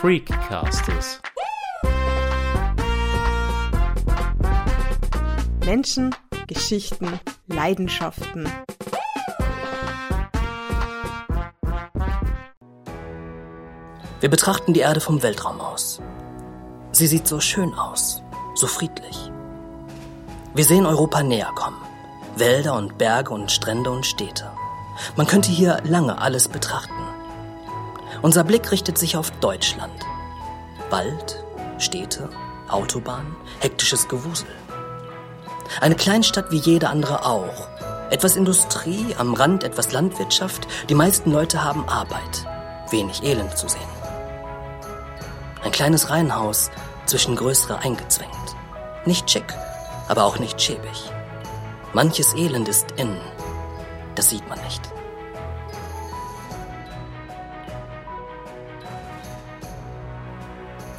Freakcasters. Menschen, Geschichten, Leidenschaften. Wir betrachten die Erde vom Weltraum aus. Sie sieht so schön aus, so friedlich. Wir sehen Europa näher kommen. Wälder und Berge und Strände und Städte. Man könnte hier lange alles betrachten. Unser Blick richtet sich auf Deutschland. Wald, Städte, Autobahn, hektisches Gewusel. Eine Kleinstadt wie jede andere auch. Etwas Industrie, am Rand etwas Landwirtschaft. Die meisten Leute haben Arbeit. Wenig Elend zu sehen. Ein kleines Reihenhaus, zwischen größere eingezwängt. Nicht schick, aber auch nicht schäbig. Manches Elend ist innen. Das sieht man nicht.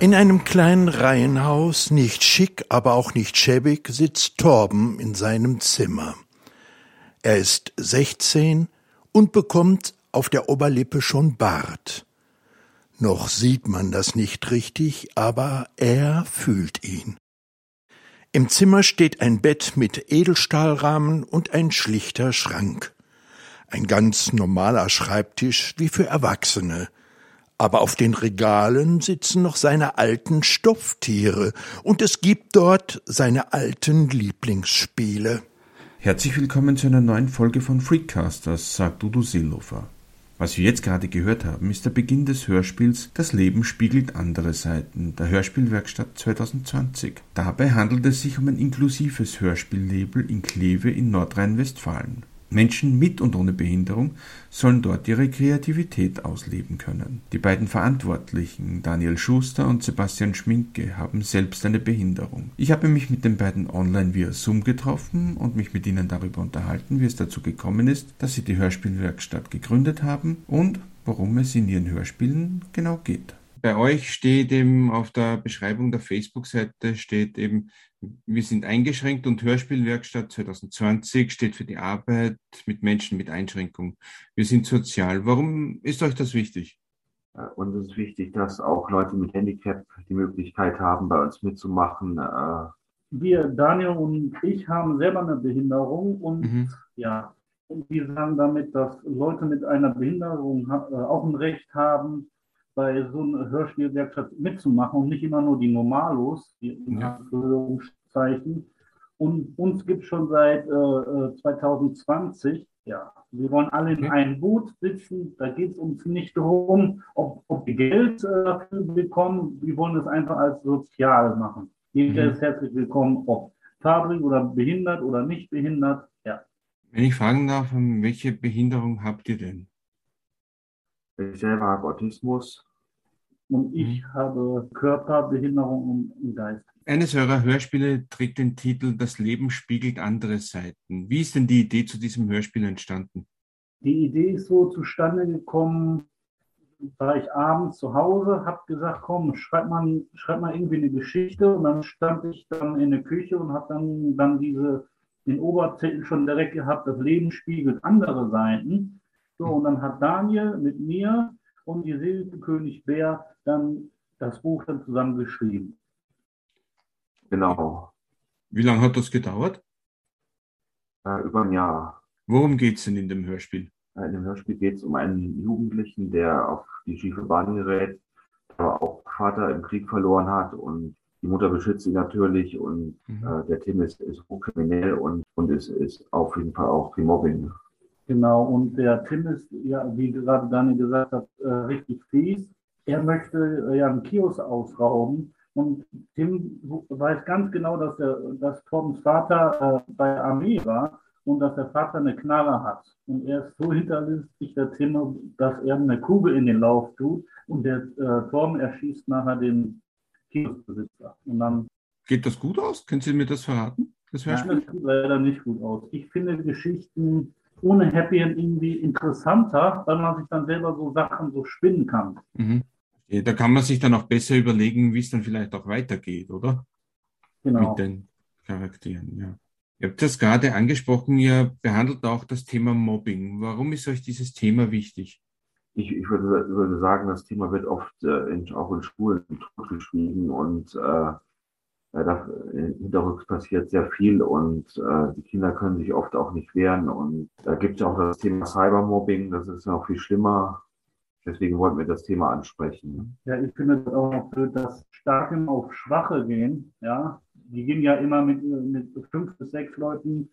In einem kleinen Reihenhaus, nicht schick, aber auch nicht schäbig, sitzt Torben in seinem Zimmer. Er ist sechzehn und bekommt auf der Oberlippe schon Bart. Noch sieht man das nicht richtig, aber er fühlt ihn. Im Zimmer steht ein Bett mit Edelstahlrahmen und ein schlichter Schrank. Ein ganz normaler Schreibtisch wie für Erwachsene – aber auf den Regalen sitzen noch seine alten Stofftiere und es gibt dort seine alten Lieblingsspiele. Herzlich willkommen zu einer neuen Folge von Freakcasters, sagt Udo Seelofer. Was wir jetzt gerade gehört haben, ist der Beginn des Hörspiels Das Leben spiegelt andere Seiten, der Hörspielwerkstatt 2020. Dabei handelt es sich um ein inklusives Hörspiellabel in Kleve in Nordrhein-Westfalen. Menschen mit und ohne Behinderung sollen dort ihre Kreativität ausleben können. Die beiden Verantwortlichen, Daniel Schuster und Sebastian Schminke, haben selbst eine Behinderung. Ich habe mich mit den beiden online via Zoom getroffen und mich mit ihnen darüber unterhalten, wie es dazu gekommen ist, dass sie die Hörspielwerkstatt gegründet haben und worum es in ihren Hörspielen genau geht. Bei euch steht eben auf der Beschreibung der Facebook-Seite steht eben wir sind eingeschränkt und Hörspielwerkstatt 2020 steht für die Arbeit mit Menschen mit Einschränkung. Wir sind sozial. Warum ist euch das wichtig? Uns ist wichtig, dass auch Leute mit Handicap die Möglichkeit haben, bei uns mitzumachen. Äh, wir, Daniel und ich, haben selber eine Behinderung und mhm. ja, und wir sagen damit, dass Leute mit einer Behinderung äh, auch ein Recht haben, bei so einer Hörspielwerkstatt mitzumachen und nicht immer nur die Normalos, die in. Anführungszeichen. Und uns gibt es schon seit äh, 2020. Äh, ja, wir wollen alle in einem Boot sitzen. Da geht es uns nicht darum, ob, ob wir Geld äh, dafür bekommen. Wir wollen es einfach als sozial machen. Jeder mhm. ist herzlich willkommen, ob farbig oder behindert oder nicht behindert. Ja. Wenn ich fragen darf, welche Behinderung habt ihr denn? Ich selber habe Autismus. Und ich mhm. habe Körperbehinderung im Geist. Eines eurer Hörspiele trägt den Titel Das Leben spiegelt andere Seiten. Wie ist denn die Idee zu diesem Hörspiel entstanden? Die Idee ist so zustande gekommen, war ich abends zu Hause, habe gesagt, komm, schreib mal, schreib mal irgendwie eine Geschichte. Und dann stand ich dann in der Küche und habe dann, dann diese, den Obertitel schon direkt gehabt, das Leben spiegelt andere Seiten. So, und dann hat Daniel mit mir und die Silbenkönig Bär dann das Buch dann zusammen geschrieben. Genau. Wie lange hat das gedauert? Äh, über ein Jahr. Worum geht es denn in dem Hörspiel? Äh, in dem Hörspiel geht es um einen Jugendlichen, der auf die schiefe Bahn gerät, aber auch Vater im Krieg verloren hat und die Mutter beschützt ihn natürlich und mhm. äh, der Tim ist, ist hochkriminell und, und ist, ist auf jeden Fall auch für Mobbing Genau, und der Tim ist, ja, wie gerade Daniel gesagt hat, äh, richtig fies. Er möchte äh, ja einen Kiosk ausrauben und Tim weiß ganz genau, dass, er, dass Torbens Vater äh, bei Armee war und dass der Vater eine Knarre hat. Und er ist so hinterlistig, der Tim, dass er eine Kugel in den Lauf tut und der äh, Torben erschießt nachher den Kioskbesitzer. Und dann Geht das gut aus? Können Sie mir das verraten? Das, ja, das sieht leider nicht gut aus. Ich finde Geschichten ohne Happy End irgendwie interessanter, weil man sich dann selber so Sachen so spinnen kann. Mhm. Da kann man sich dann auch besser überlegen, wie es dann vielleicht auch weitergeht, oder? Genau. Mit den Charakteren, ja. Ihr habt das gerade angesprochen, ihr behandelt auch das Thema Mobbing. Warum ist euch dieses Thema wichtig? Ich, ich würde, würde sagen, das Thema wird oft äh, in, auch in Schulen totgeschwiegen und äh, da hinterrücks passiert sehr viel und äh, die Kinder können sich oft auch nicht wehren. Und da gibt es auch das Thema Cybermobbing, das ist noch viel schlimmer. Deswegen wollten wir das Thema ansprechen. Ja, ich finde das auch noch blöd, dass stark immer auf Schwache gehen. Ja, die gehen ja immer mit, mit fünf bis sechs Leuten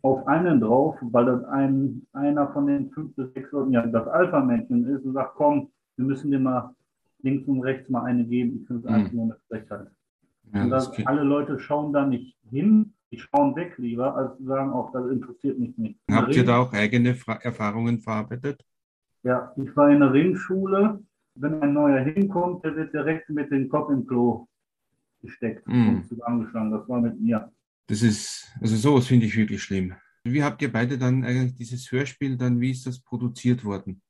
auf einen drauf, weil das ein, einer von den fünf bis sechs Leuten ja das Alpha-Männchen ist und sagt, komm, wir müssen dir mal links und rechts mal eine geben. Ich finde es mhm. einfach nur eine Frechheit. Ja, und das, alle Leute schauen da nicht hin, die schauen weg lieber, als zu sagen, auch das interessiert mich nicht. Habt ihr da auch eigene Fra Erfahrungen verarbeitet? Ja, ich war in der Ringschule. Wenn ein neuer hinkommt, der wird direkt mit dem Kopf im Klo gesteckt mm. und zusammengeschlagen. Das war mit mir. Das ist, also sowas finde ich wirklich schlimm. Wie habt ihr beide dann eigentlich dieses Hörspiel, dann wie ist das produziert worden?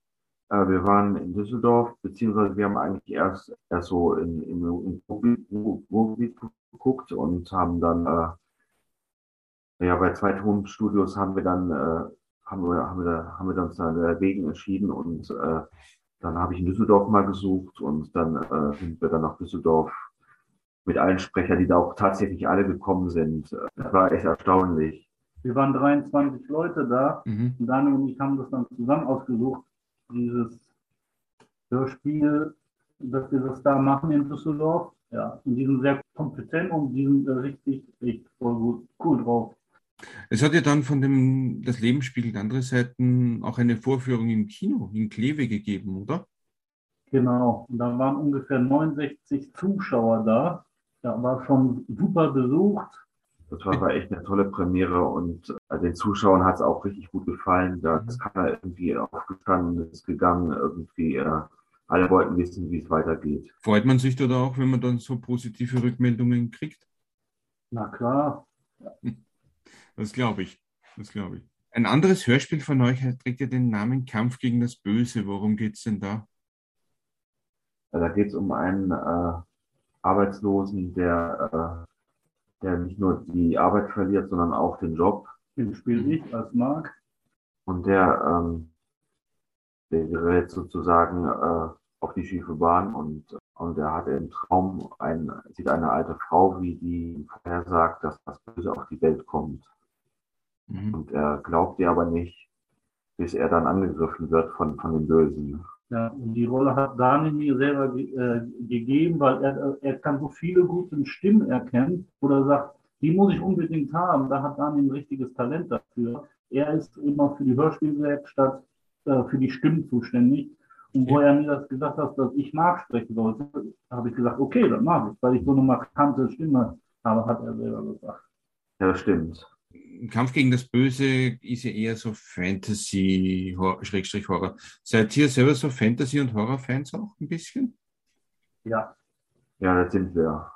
Äh, wir waren in Düsseldorf, beziehungsweise wir haben eigentlich erst, erst so in, in, in Ruhrgebiet geguckt und haben dann, äh, ja, bei zwei Tonstudios haben wir dann, äh, haben wir, haben wir, haben wir uns dann dagegen entschieden und äh, dann habe ich in Düsseldorf mal gesucht und dann äh, sind wir dann nach Düsseldorf mit allen Sprechern, die da auch tatsächlich alle gekommen sind. Das war echt erstaunlich. Wir waren 23 Leute da mhm. und Daniel und ich haben das dann zusammen ausgesucht dieses Hörspiel, dass wir das da machen in Düsseldorf. Ja, und die sind sehr kompetent und die sind richtig, echt voll gut, cool drauf. Es hat ja dann von dem Das Leben spiegelt andere Seiten auch eine Vorführung im Kino, in Kleve gegeben, oder? Genau, und da waren ungefähr 69 Zuschauer da. Da war schon super besucht. Das war, war echt eine tolle Premiere und äh, den Zuschauern hat es auch richtig gut gefallen. Da ist keiner irgendwie aufgestanden, ist gegangen, irgendwie. Äh, alle wollten wissen, wie es weitergeht. Freut man sich da auch, wenn man dann so positive Rückmeldungen kriegt? Na klar. Das glaube ich. Das glaube ich. Ein anderes Hörspiel von euch trägt ja den Namen Kampf gegen das Böse. Worum geht es denn da? Da geht es um einen äh, Arbeitslosen, der äh, der nicht nur die Arbeit verliert, sondern auch den Job. Den spiele ich als Mark. Und der, ähm, der gerät sozusagen äh, auf die schiefe Bahn und, und er hat im Traum ein, sieht eine alte Frau, wie die vorhersagt, dass das Böse auf die Welt kommt. Mhm. Und er glaubt ihr aber nicht, bis er dann angegriffen wird von, von den Bösen. Ja, und die Rolle hat Daniel mir selber äh, gegeben, weil er, er kann so viele gute Stimmen erkennen oder sagt, die muss ich unbedingt haben. Da hat Daniel ein richtiges Talent dafür. Er ist immer für die Hörspielwerkstatt, äh, für die Stimmen zuständig. Und wo er mir das gesagt hat, dass ich nachsprechen sollte, habe ich gesagt, okay, dann mache ich, weil ich so eine markante Stimme habe, hat er selber gesagt. Ja, das stimmt. Kampf gegen das Böse ist ja eher so Fantasy, Schrägstrich Horror. Seid ihr selber so Fantasy- und Horror-Fans auch ein bisschen? Ja. Ja, das sind wir.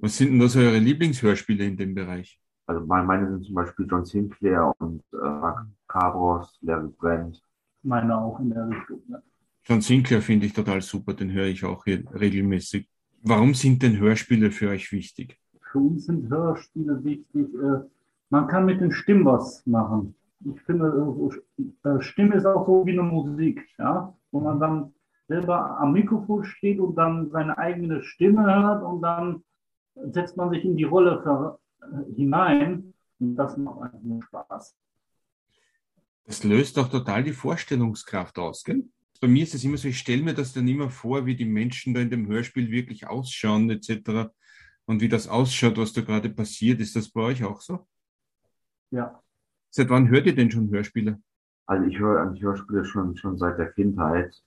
Was sind denn da so eure Lieblingshörspiele in dem Bereich? Also meine sind zum Beispiel John Sinclair und äh, Cabros, Larry Brand. Meine auch in der Richtung. Ja. John Sinclair finde ich total super, den höre ich auch hier regelmäßig. Warum sind denn Hörspiele für euch wichtig? Für uns sind Hörspiele wichtig, äh, man kann mit den Stimmen was machen. Ich finde, äh, Stimme ist auch so wie eine Musik, ja, wo man dann selber am Mikrofon steht und dann seine eigene Stimme hört und dann setzt man sich in die Rolle für, äh, hinein und das macht einfach nur Spaß. Das löst doch total die Vorstellungskraft aus, gell? Bei mir ist es immer so, ich stelle mir das dann immer vor, wie die Menschen da in dem Hörspiel wirklich ausschauen, etc. Und wie das ausschaut, was da gerade passiert. Ist das bei euch auch so? Ja. Seit wann hört ihr denn schon Hörspiele? Also ich höre eigentlich Hörspiele schon, schon seit der Kindheit.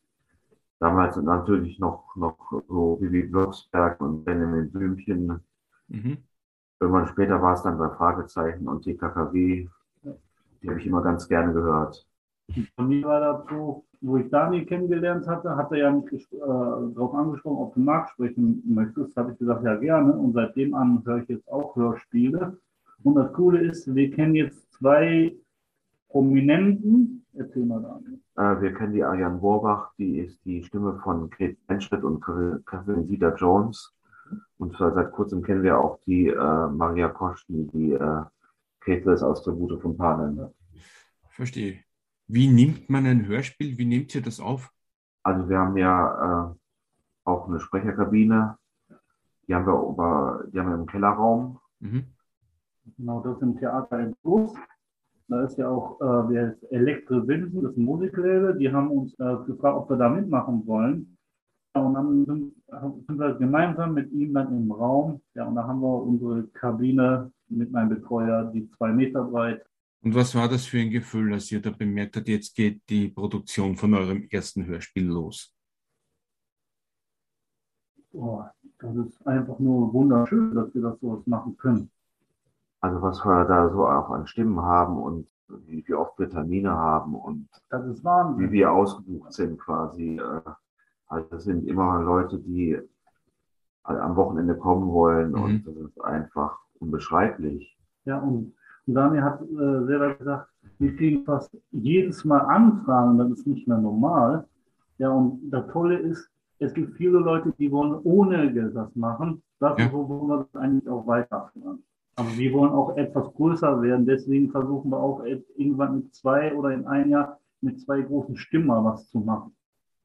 Damals natürlich noch, noch so wie Würzberg und Benjamin Blümchen. Mhm. Irgendwann später war es dann bei Fragezeichen und TKKW. Die habe ich immer ganz gerne gehört. Von mir war so, wo ich Daniel kennengelernt hatte, hat er ja mich äh, darauf angesprochen, ob du Markt sprechen möchtest. Habe ich gesagt, ja gerne. Und seitdem an höre ich jetzt auch Hörspiele. Und das Coole ist, wir kennen jetzt zwei Prominenten. Erzähl mal da. Äh, wir kennen die Ariane Borbach, die ist die Stimme von Kate Blanchett und Catherine Zeta Jones. Und seit kurzem kennen wir auch die äh, Maria Kosch, die äh, Kate aus Tribute von Panem. Verstehe. Wie nimmt man ein Hörspiel? Wie nehmt ihr das auf? Also wir haben ja äh, auch eine Sprecherkabine. Die haben wir, über, die haben wir im Kellerraum. Mhm. Genau, das im Theater im Bus. Da ist ja auch äh, der Elektro Winsen, das Musiklabel. Die haben uns äh, gefragt, ob wir da mitmachen wollen. Ja, und dann sind, sind, wir gemeinsam mit ihm dann im Raum. Ja, und da haben wir unsere Kabine mit meinem Betreuer, die zwei Meter breit. Und was war das für ein Gefühl, als ihr da bemerkt habt, jetzt geht die Produktion von eurem ersten Hörspiel los? Oh, das ist einfach nur wunderschön, dass wir das so machen können. Also was wir da so auch an Stimmen haben und wie, wie oft wir Termine haben und wie wir ausgebucht sind quasi. Äh, also das sind immer Leute, die am Wochenende kommen wollen mhm. und das ist einfach unbeschreiblich. Ja, und Daniel hat äh, selber gesagt, wir kriegen fast jedes Mal Anfragen, das ist nicht mehr normal. Ja, und das Tolle ist, es gibt viele Leute, die wollen ohne Geld das machen. Das ja. ist so, wo wir das eigentlich auch weiterführen. Aber wir wollen auch etwas größer werden. Deswegen versuchen wir auch irgendwann mit zwei oder in einem Jahr mit zwei großen Stimmen mal was zu machen.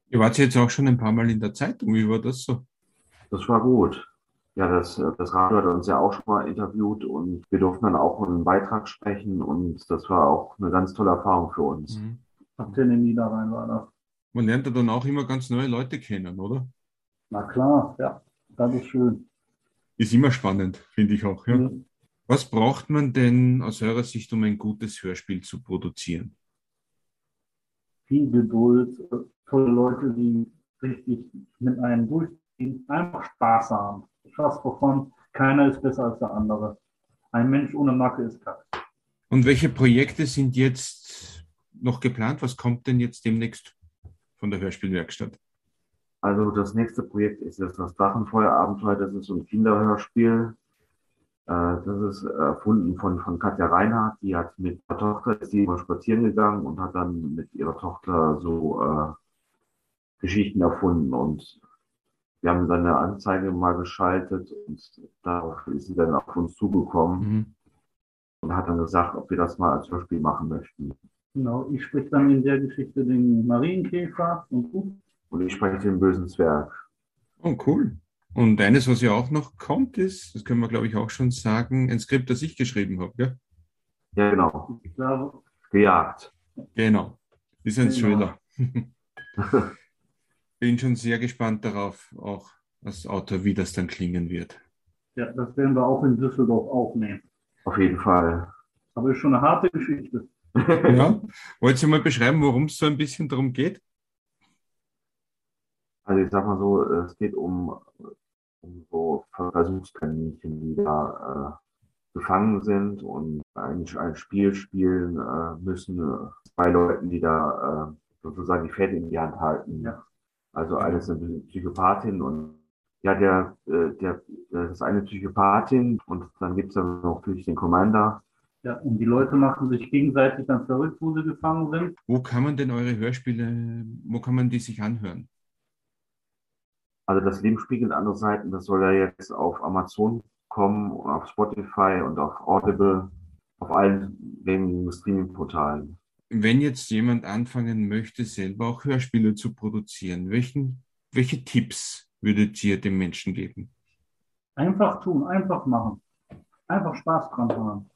Ihr wart jetzt auch schon ein paar Mal in der Zeitung. Wie war das so? Das war gut. Ja, das, das Radio hat uns ja auch schon mal interviewt und wir durften dann auch einen Beitrag sprechen und das war auch eine ganz tolle Erfahrung für uns. Mhm. Ab in Niederrhein war das. Man lernt ja dann auch immer ganz neue Leute kennen, oder? Na klar, ja, das ist schön. Ist immer spannend, finde ich auch. Ja. Mhm. Was braucht man denn aus eurer Sicht, um ein gutes Hörspiel zu produzieren? Viel Geduld, tolle Leute, die richtig mit einem durchziehen, einfach Spaß haben. Spaß wovon, keiner ist besser als der andere. Ein Mensch ohne Macke ist kacke. Und welche Projekte sind jetzt noch geplant? Was kommt denn jetzt demnächst von der Hörspielwerkstatt? Also das nächste Projekt ist jetzt das Drachenfeuerabenteuer. Das ist so ein Kinderhörspiel. Äh, das ist erfunden von, von Katja Reinhardt. Die hat mit ihrer Tochter, ist die mal spazieren gegangen und hat dann mit ihrer Tochter so äh, Geschichten erfunden. Und wir haben dann eine Anzeige mal geschaltet und darauf ist sie dann auf uns zugekommen mhm. und hat dann gesagt, ob wir das mal als Hörspiel machen möchten. Genau, ich spreche dann in der Geschichte den Marienkäfer und du? Und ich spreche den bösen Zwerg. Oh, cool. Und eines, was ja auch noch kommt, ist, das können wir glaube ich auch schon sagen, ein Skript, das ich geschrieben habe, ja? Ja, genau. Gejagt. Genau. Ist ein genau. Thriller. Bin schon sehr gespannt darauf, auch als Autor, wie das dann klingen wird. Ja, das werden wir auch in Düsseldorf aufnehmen. Auf jeden Fall. Aber ist schon eine harte Geschichte. ja. Wollt ihr mal beschreiben, worum es so ein bisschen darum geht? Also ich sag mal so, es geht um um so Versuchskaninchen, die da äh, gefangen sind und ein, ein Spiel spielen äh, müssen. Äh, zwei Leuten, die da äh, sozusagen die Fäden in die Hand halten. Ja. Also alles eine Psychopathin und ja, der, äh, der, das ist eine Psychopathin und dann gibt's dann noch natürlich den Commander. Ja, und die Leute machen sich gegenseitig dann verrückt, wo sie gefangen sind. Wo kann man denn eure Hörspiele, wo kann man die sich anhören? Also das Leben spiegelt andere Seiten, das soll ja jetzt auf Amazon kommen, auf Spotify und auf Audible, auf allen gängigen Streaming-Portalen. Wenn jetzt jemand anfangen möchte, selber auch Hörspiele zu produzieren, welchen, welche Tipps würdet ihr dem Menschen geben? Einfach tun, einfach machen. Einfach Spaß dran haben.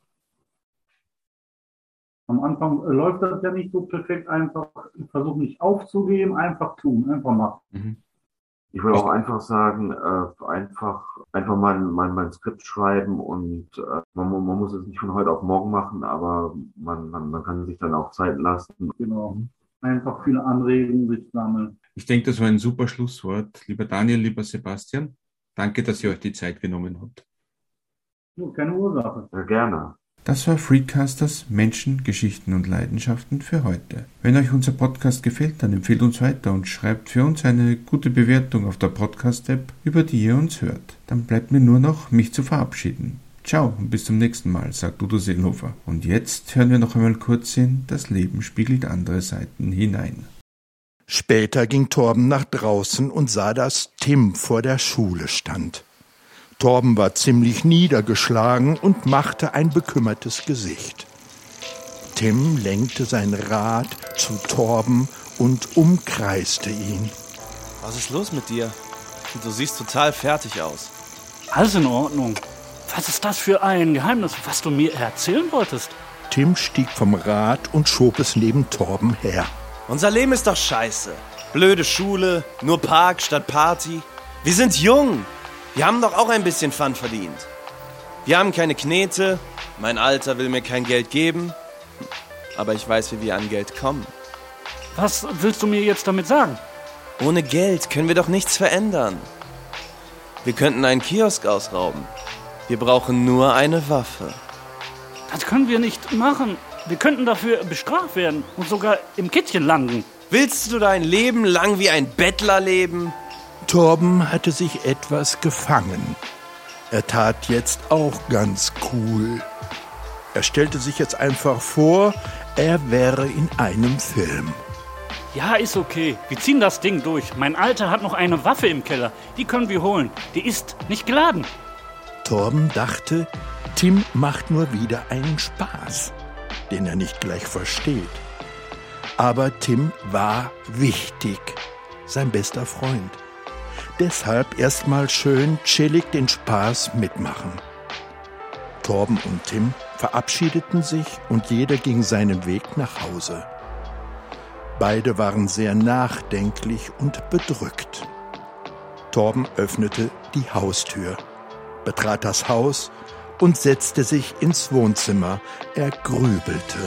Am Anfang läuft das ja nicht so perfekt, einfach versuchen nicht aufzugeben, einfach tun, einfach machen. Mhm. Ich würde auch einfach sagen, äh, einfach, einfach mal, mal, mal ein Skript schreiben und äh, man, man muss es nicht von heute auf morgen machen, aber man, man, man kann sich dann auch Zeit lassen. Genau. Einfach viele Anregungen sich sammeln. Ich denke, das war ein super Schlusswort. Lieber Daniel, lieber Sebastian, danke, dass ihr euch die Zeit genommen habt. keine Ursache. Ja, gerne. Das war Freecasters Menschen, Geschichten und Leidenschaften für heute. Wenn euch unser Podcast gefällt, dann empfehlt uns weiter und schreibt für uns eine gute Bewertung auf der Podcast-App, über die ihr uns hört. Dann bleibt mir nur noch, mich zu verabschieden. Ciao und bis zum nächsten Mal, sagt Udo Seelhofer. Und jetzt hören wir noch einmal kurz in Das Leben spiegelt andere Seiten hinein. Später ging Torben nach draußen und sah, dass Tim vor der Schule stand. Torben war ziemlich niedergeschlagen und machte ein bekümmertes Gesicht. Tim lenkte sein Rad zu Torben und umkreiste ihn. Was ist los mit dir? Du siehst total fertig aus. Alles in Ordnung. Was ist das für ein Geheimnis, was du mir erzählen wolltest? Tim stieg vom Rad und schob es neben Torben her. Unser Leben ist doch scheiße. Blöde Schule, nur Park statt Party. Wir sind jung. Wir haben doch auch ein bisschen Fun verdient. Wir haben keine Knete. Mein Alter will mir kein Geld geben. Aber ich weiß, wie wir an Geld kommen. Was willst du mir jetzt damit sagen? Ohne Geld können wir doch nichts verändern. Wir könnten einen Kiosk ausrauben. Wir brauchen nur eine Waffe. Das können wir nicht machen. Wir könnten dafür bestraft werden und sogar im Kittchen landen. Willst du dein Leben lang wie ein Bettler leben? Torben hatte sich etwas gefangen. Er tat jetzt auch ganz cool. Er stellte sich jetzt einfach vor, er wäre in einem Film. Ja, ist okay. Wir ziehen das Ding durch. Mein Alter hat noch eine Waffe im Keller. Die können wir holen. Die ist nicht geladen. Torben dachte, Tim macht nur wieder einen Spaß, den er nicht gleich versteht. Aber Tim war wichtig, sein bester Freund. Deshalb erstmal schön chillig den Spaß mitmachen. Torben und Tim verabschiedeten sich und jeder ging seinen Weg nach Hause. Beide waren sehr nachdenklich und bedrückt. Torben öffnete die Haustür, betrat das Haus und setzte sich ins Wohnzimmer. Er grübelte.